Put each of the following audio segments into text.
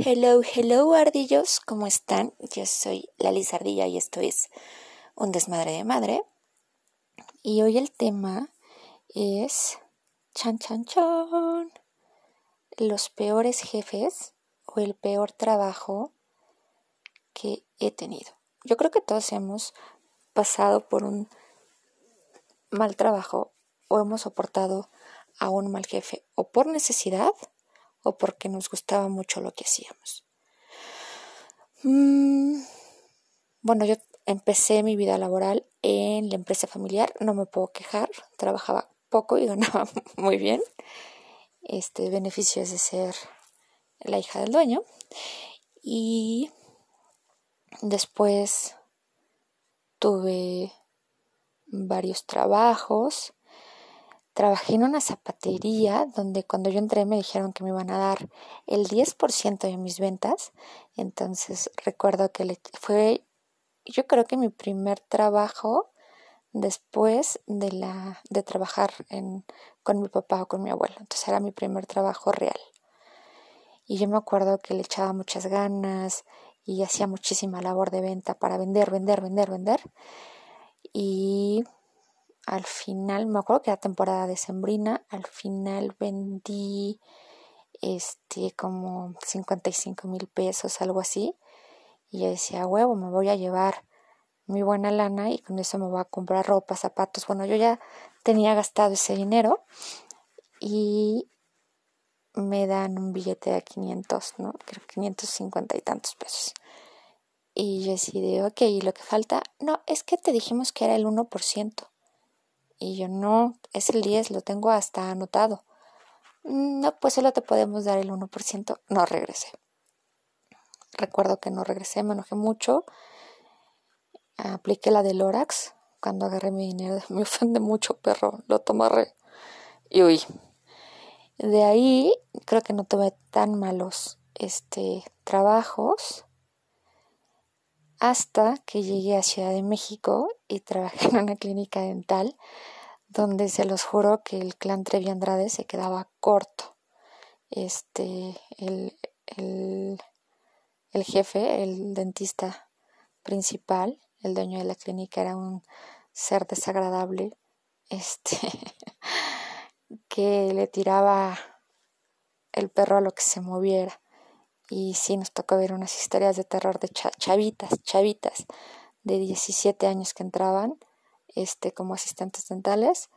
Hello, hello ardillos, ¿cómo están? Yo soy la Ardilla y esto es Un desmadre de madre. Y hoy el tema es chan chan chan. Los peores jefes o el peor trabajo que he tenido. Yo creo que todos hemos pasado por un mal trabajo o hemos soportado a un mal jefe o por necesidad o porque nos gustaba mucho lo que hacíamos. Mm, bueno, yo empecé mi vida laboral en la empresa familiar, no me puedo quejar, trabajaba poco y ganaba muy bien. Este beneficio es de ser la hija del dueño. Y después tuve varios trabajos Trabajé en una zapatería donde cuando yo entré me dijeron que me iban a dar el 10% de mis ventas. Entonces recuerdo que fue, yo creo que mi primer trabajo después de, la, de trabajar en, con mi papá o con mi abuelo. Entonces era mi primer trabajo real. Y yo me acuerdo que le echaba muchas ganas y hacía muchísima labor de venta para vender, vender, vender, vender. Y al final, me acuerdo que era temporada decembrina, al final vendí este como 55 mil pesos, algo así. Y yo decía, huevo, me voy a llevar mi buena lana y con eso me voy a comprar ropa, zapatos. Bueno, yo ya tenía gastado ese dinero y me dan un billete de 500, ¿no? Creo 550 y tantos pesos. Y yo decidí, ok, ¿y lo que falta? No, es que te dijimos que era el 1%. Y yo no, es el 10, lo tengo hasta anotado. Mm, no, pues solo te podemos dar el 1%. No regresé. Recuerdo que no regresé, me enojé mucho. Apliqué la de Lorax cuando agarré mi dinero. Me ofende mucho, perro. Lo tomaré y huí. De ahí creo que no tuve tan malos este, trabajos hasta que llegué a Ciudad de México y trabajé en una clínica dental donde se los juro que el clan Trevi Andrade se quedaba corto. Este, el, el, jefe, el dentista principal, el dueño de la clínica, era un ser desagradable, este, que le tiraba el perro a lo que se moviera. Y sí, nos tocó ver unas historias de terror de chavitas, chavitas de 17 años que entraban este, como asistentes dentales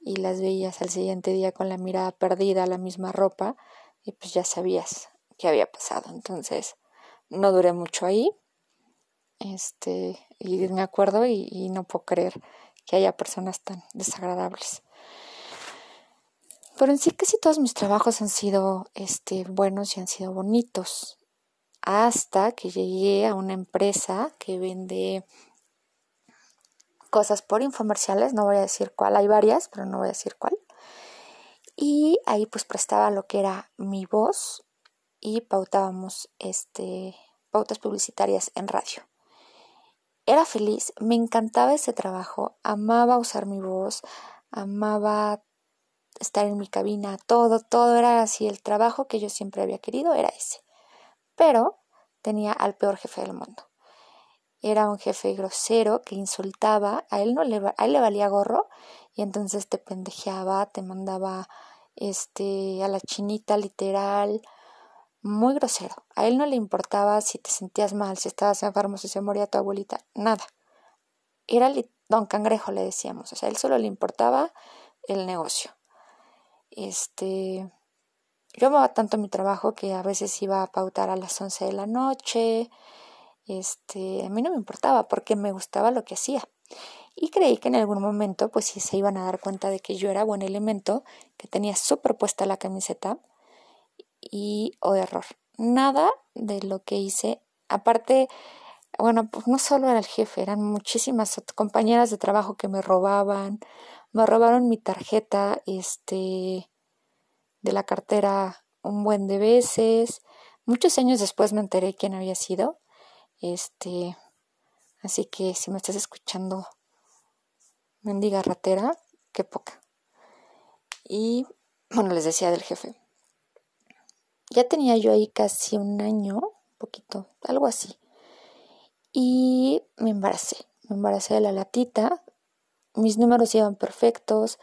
y las veías al siguiente día con la mirada perdida, la misma ropa y pues ya sabías qué había pasado. Entonces no duré mucho ahí. Este, y me acuerdo y, y no puedo creer que haya personas tan desagradables. Pero en sí casi todos mis trabajos han sido este, buenos y han sido bonitos. Hasta que llegué a una empresa que vende cosas por infomerciales, no voy a decir cuál, hay varias, pero no voy a decir cuál. Y ahí pues prestaba lo que era mi voz y pautábamos este, pautas publicitarias en radio. Era feliz, me encantaba ese trabajo, amaba usar mi voz, amaba estar en mi cabina, todo, todo era así, el trabajo que yo siempre había querido era ese. Pero tenía al peor jefe del mundo. Era un jefe grosero que insultaba, a él no le, a él le valía gorro y entonces te pendejeaba, te mandaba este a la chinita literal, muy grosero. A él no le importaba si te sentías mal, si estabas enfermo, si se moría tu abuelita, nada. Era don cangrejo le decíamos, o sea, a él solo le importaba el negocio. Este, yo amaba tanto mi trabajo que a veces iba a pautar a las 11 de la noche. Este, a mí no me importaba porque me gustaba lo que hacía. Y creí que en algún momento, pues sí se iban a dar cuenta de que yo era buen elemento, que tenía súper puesta la camiseta y, o oh, error. Nada de lo que hice, aparte, bueno, pues no solo era el jefe, eran muchísimas compañeras de trabajo que me robaban, me robaron mi tarjeta este de la cartera un buen de veces. Muchos años después me enteré quién había sido. Este, así que si me estás escuchando, mendiga ratera, qué poca. Y bueno, les decía del jefe. ya tenía yo ahí casi un año, poquito, algo así. Y me embaracé, me embaracé de la latita, mis números iban perfectos,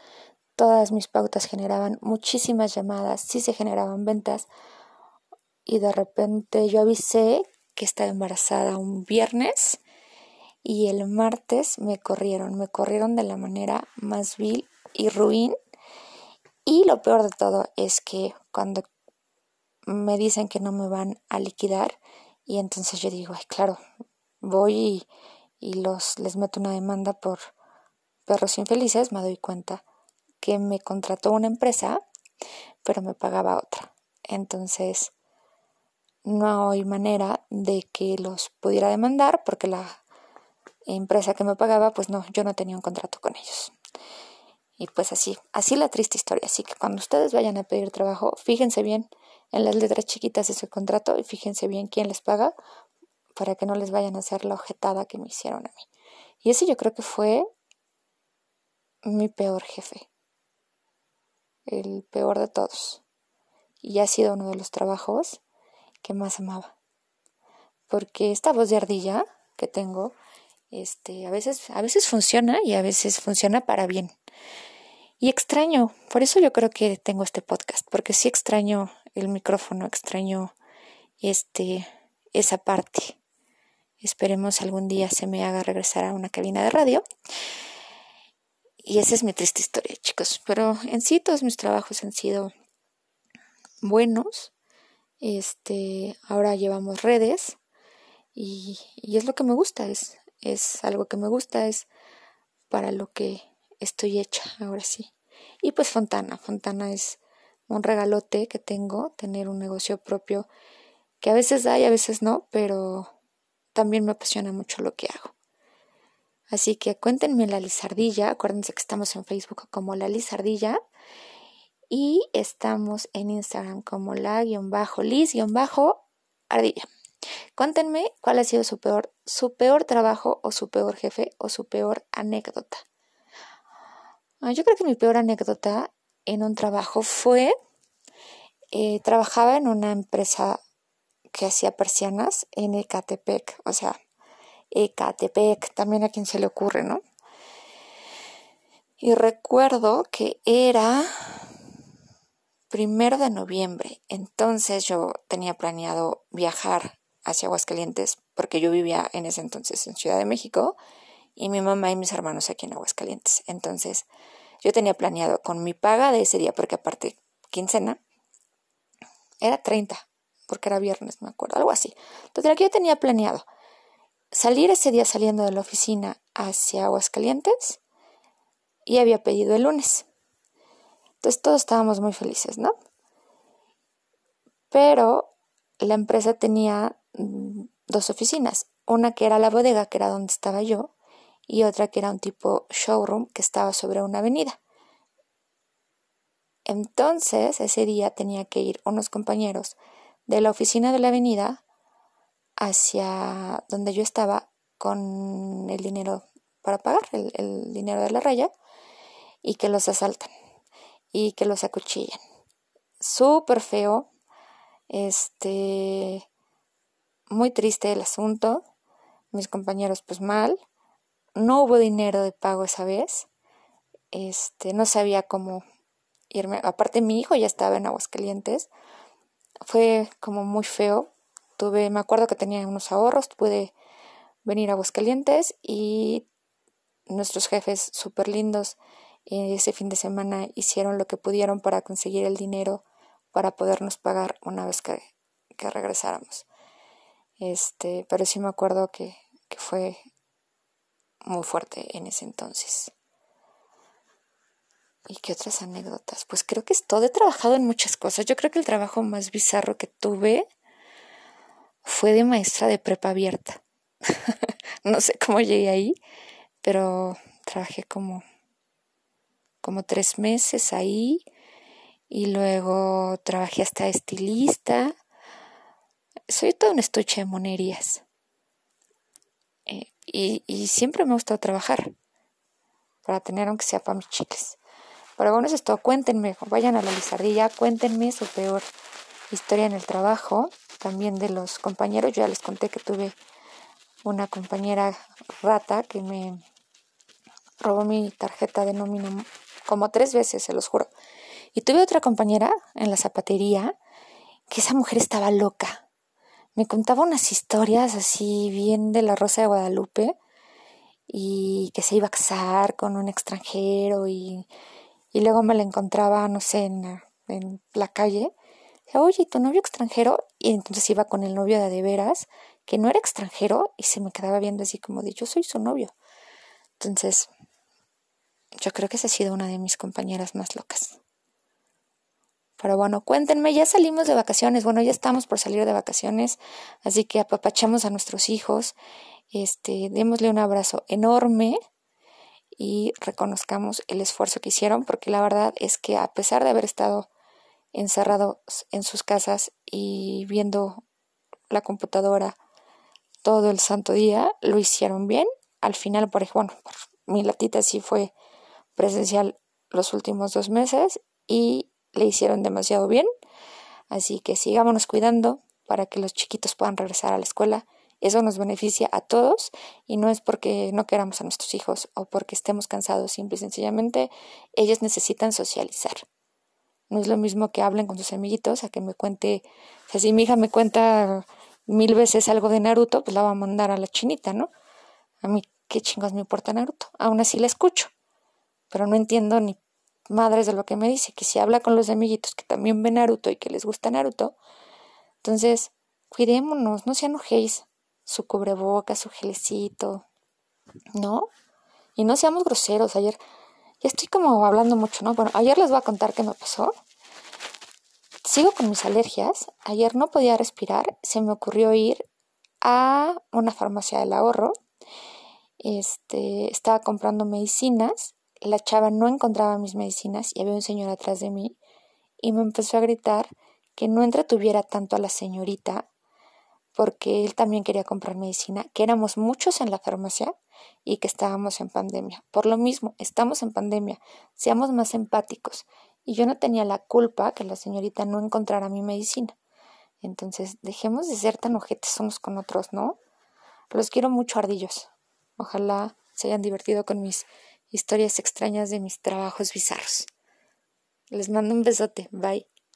todas mis pautas generaban muchísimas llamadas, sí se generaban ventas. Y de repente yo avisé que estaba embarazada un viernes y el martes me corrieron, me corrieron de la manera más vil y ruin. Y lo peor de todo es que cuando me dicen que no me van a liquidar y entonces yo digo, ay, claro, voy y, los les meto una demanda por perros infelices, me doy cuenta que me contrató una empresa, pero me pagaba otra. Entonces, no hay manera de que los pudiera demandar porque la empresa que me pagaba, pues no, yo no tenía un contrato con ellos. Y pues así, así la triste historia. Así que cuando ustedes vayan a pedir trabajo, fíjense bien en las letras chiquitas de su contrato y fíjense bien quién les paga para que no les vayan a hacer la ojetada que me hicieron a mí. Y ese yo creo que fue mi peor jefe. El peor de todos. Y ha sido uno de los trabajos que más amaba. Porque esta voz de ardilla que tengo este, a veces, a veces funciona y a veces funciona para bien. Y extraño, por eso yo creo que tengo este podcast, porque sí extraño el micrófono, extraño este, esa parte. Esperemos algún día se me haga regresar a una cabina de radio. Y esa es mi triste historia, chicos. Pero en sí todos mis trabajos han sido buenos. Este, ahora llevamos redes y, y es lo que me gusta, es es algo que me gusta, es para lo que estoy hecha, ahora sí. Y pues Fontana, Fontana es un regalote que tengo, tener un negocio propio que a veces da y a veces no, pero también me apasiona mucho lo que hago. Así que cuéntenme la lizardilla, acuérdense que estamos en Facebook como la lizardilla y estamos en Instagram como la-liz-ardilla. Cuéntenme cuál ha sido su peor, su peor trabajo o su peor jefe o su peor anécdota. Ah, yo creo que mi peor anécdota en un trabajo fue, eh, trabajaba en una empresa que hacía persianas en Ecatepec, o sea, Ecatepec, también a quien se le ocurre, ¿no? Y recuerdo que era primero de noviembre, entonces yo tenía planeado viajar hacia Aguascalientes, porque yo vivía en ese entonces en Ciudad de México y mi mamá y mis hermanos aquí en Aguascalientes. Entonces, yo tenía planeado con mi paga de ese día, porque aparte, quincena, era 30, porque era viernes, me acuerdo, algo así. Entonces, aquí yo tenía planeado salir ese día saliendo de la oficina hacia Aguascalientes y había pedido el lunes. Entonces, todos estábamos muy felices, ¿no? Pero la empresa tenía Mm, dos oficinas, una que era la bodega, que era donde estaba yo, y otra que era un tipo showroom que estaba sobre una avenida. Entonces, ese día tenía que ir unos compañeros de la oficina de la avenida hacia donde yo estaba con el dinero para pagar, el, dinero de la raya, y que los asaltan y que los acuchillan. Súper feo. Este muy triste el asunto, mis compañeros pues mal, no hubo dinero de pago esa vez, este, no sabía cómo irme, aparte mi hijo ya estaba en Aguascalientes, fue como muy feo, tuve, me acuerdo que tenía unos ahorros, pude venir a Aguascalientes y nuestros jefes súper lindos eh, ese fin de semana hicieron lo que pudieron para conseguir el dinero para podernos pagar una vez que, que regresáramos. Este, pero sí me acuerdo que, que fue muy fuerte en ese entonces. ¿Y qué otras anécdotas? Pues creo que es todo. He trabajado en muchas cosas. Yo creo que el trabajo más bizarro que tuve fue de maestra de prepa abierta. no sé cómo llegué ahí, pero trabajé como, como tres meses ahí y luego trabajé hasta estilista soy todo un estuche de monerías. Eh, y, siempre me ha gustado trabajar para tener aunque sea para mis chicles. Pero bueno, eso es todo. Cuéntenme, vayan a la lizardilla, cuéntenme su peor historia en el trabajo, también de los compañeros. Yo ya les conté que tuve una compañera rata que me robó mi tarjeta de nómina como tres veces, se los juro. Y tuve otra compañera en la zapatería que esa mujer estaba loca. Me contaba unas historias así bien de la Rosa de Guadalupe y que se iba a casar con un extranjero y, y luego me la encontraba, no sé, en en la calle. Oye, ¿tu novio extranjero? Y entonces iba con el novio de, de veras, que no era extranjero, y se me quedaba viendo así como de yo soy su novio. Entonces, yo creo que esa ha sido una de mis compañeras más locas. Pero bueno, cuéntenme, ya salimos de vacaciones, bueno, ya estamos por salir de vacaciones, así que apapachamos a nuestros hijos, este, démosle un abrazo enorme y reconozcamos el esfuerzo que hicieron, porque la verdad es que a pesar de haber estado encerrados en sus casas y viendo la computadora todo el santo día, lo hicieron bien. Al final, por ejemplo, bueno, mi latita sí fue presencial los últimos dos meses y le hicieron demasiado bien. Así que sigámonos cuidando para que los chiquitos puedan regresar a la escuela. Eso nos beneficia a todos y no es porque no queramos a nuestros hijos o porque estemos cansados, simple y sencillamente ellos necesitan socializar. No es lo mismo que hablen con sus amiguitos a que me cuente, o sea, si mi hija me cuenta mil veces algo de Naruto, pues la va a mandar a la chinita, ¿no? A mí, ¿qué chingos me importa Naruto? Aún así la escucho pero no entiendo ni madres de lo que me dice, que si habla con los amiguitos que también ven Naruto y que les gusta Naruto, entonces cuidémonos, no se enojéis, su cubreboca, su gelecito, ¿no? Y no seamos groseros, ayer, ya estoy como hablando mucho, ¿no? Bueno, ayer les voy a contar qué me pasó. Sigo con mis alergias, ayer no podía respirar, se me ocurrió ir a una farmacia del ahorro, este, estaba comprando medicinas la chava no encontraba mis medicinas y había un señor atrás de mí y me empezó a gritar que no entretuviera tanto a la señorita porque él también quería comprar medicina, que éramos muchos en la farmacia y que estábamos en pandemia. Por lo mismo, estamos en pandemia, seamos más empáticos. Y yo no tenía la culpa que la señorita no encontrara mi medicina. Entonces, dejemos de ser tan ojetes unos con otros, ¿no? Los quiero mucho, ardillos. Ojalá se hayan divertido con mis historias extrañas de mis trabajos bizarros. Les mando un besote. Bye.